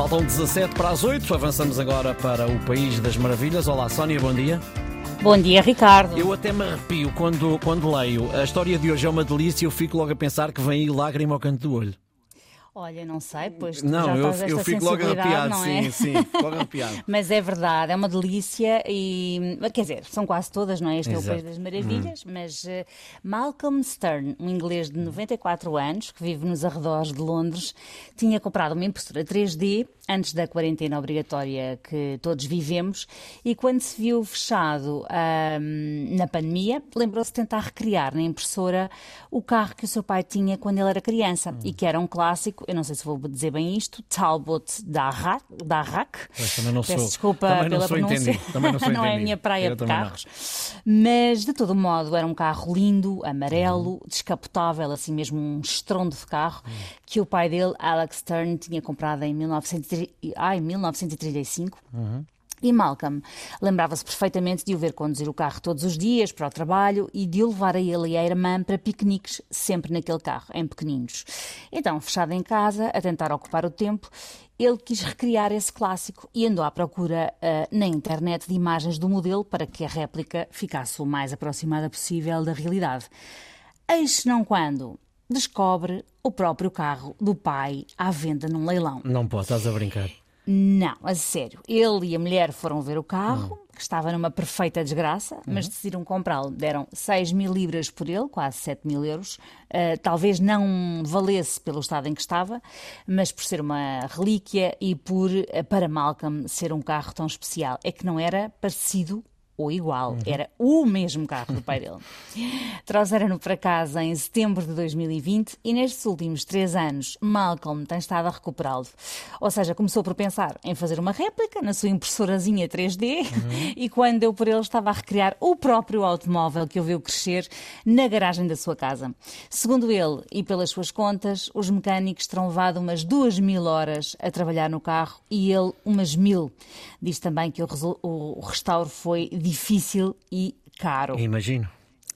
Faltam 17 para as 8. Avançamos agora para o País das Maravilhas. Olá, Sónia, bom dia. Bom dia, Ricardo. Eu até me arrepio quando, quando leio. A história de hoje é uma delícia e eu fico logo a pensar que vem aí lágrima ao canto do olho. Olha, não sei, pois não, já eu, estás eu esta fico logo arrepiado, não é? sim, sim, logo arrepiado. Mas é verdade, é uma delícia e, quer dizer, são quase todas, não é? Este é o Exato. Hum. País das Maravilhas, mas eh, Malcolm Stern, um inglês de 94 anos, que vive nos arredores de Londres, tinha comprado uma impressora 3D antes da quarentena obrigatória que todos vivemos e quando se viu fechado na pandemia, lembrou-se de tentar recriar na impressora o carro que o seu pai tinha quando ele era criança Hum. e que era um clássico, eu não sei se vou dizer bem isto, Talbot Darrac. Pois, também não Peço sou- desculpa também não pela sou pronúncia. entendido, também não sou é a minha praia Eu de também não. carros. Mas, de todo modo, era um carro lindo, amarelo, descapotável, assim mesmo um estrondo de carro, que o pai dele, Alex Stern, tinha comprado em 1930 ai, 1935. E Malcolm lembrava-se perfeitamente de o ver conduzir o carro todos os dias para o trabalho e de o levar a ele e à irmã para piqueniques, sempre naquele carro, em pequeninos. Então, fechado em casa, a tentar ocupar o tempo, ele quis recriar esse clássico e andou à procura ah, na internet de imagens do modelo para que a réplica ficasse o mais aproximada possível da realidade. Eis não quando descobre o próprio carro do pai à venda num leilão. Não pode, estás a brincar. Não, a sério. Ele e a mulher foram ver o carro, que estava numa perfeita desgraça, mas decidiram comprá-lo. Deram 6 mil libras por ele, quase 7 mil euros. Uh, talvez não valesse pelo estado em que estava, mas por ser uma relíquia e por, uh, para Malcolm, ser um carro tão especial. É que não era parecido ou igual, era o mesmo carro do pai dele. Trouxeram-no para casa em setembro de 2020 e nestes últimos três anos Malcolm tem estado a recuperá-lo. Ou seja, começou por pensar em fazer uma réplica na sua impressorazinha 3D e quando deu por ele estava a recriar o próprio automóvel que o viu crescer na garagem da sua casa. Segundo ele e pelas suas contas, os mecânicos terão levado umas duas mil horas a trabalhar no carro e ele umas mil. Diz também que o, o restauro foi difícil e caro. Imagino.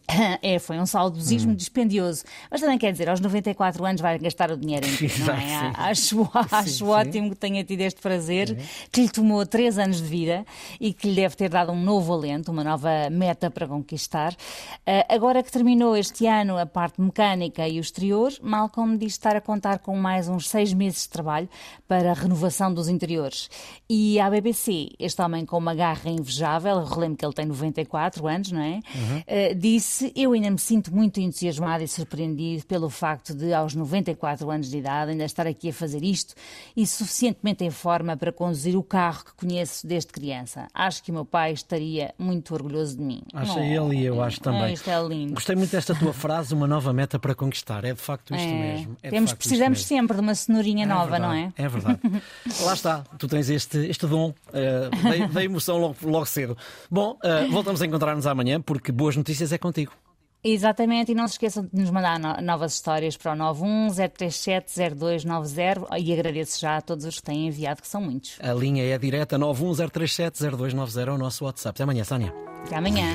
É, foi um saudosismo dispendioso. Mas também quer dizer, aos 94 anos vai gastar o dinheiro em não é? Sim. Acho, acho sim. ótimo que tenha tido este prazer, que lhe tomou três anos de vida e que lhe deve ter dado um novo alento, uma nova meta para conquistar. Ah, agora que terminou este ano a parte mecânica e o exterior, Malcolm diz estar a contar com mais uns seis meses de trabalho para a renovação dos interiores. E à BBC, este homem com uma garra invejável, relembro que ele tem 94 anos, não é? Ah, disse: Eu ainda me sinto muito entusiasmado e surpreendido pelo facto de, aos 94 anos de idade, ainda estar aqui a fazer isto e suficientemente em forma para conduzir o carro que conheço desde criança. Acho que o meu pai estaria muito orgulhoso de mim. Acha Oh, ele e eu acho também. Isto é lindo. Gostei muito desta tua frase, uma nova meta para conquistar. É de facto isto É. mesmo. É Temos, precisamos mesmo. sempre de uma cenourinha nova, não é? verdade, É verdade. Lá está, tu tens este, este dom eh, da, emoção logo, logo cedo. Bom, eh, voltamos a encontrar-nos amanhã porque boas notícias é contigo. Exatamente, e não se esqueçam de nos mandar no- novas histórias para o 910370290 e agradeço já a todos os que têm enviado, que são muitos. A linha é direta 910370290, é o nosso WhatsApp. Até amanhã, Sónia. Até amanhã.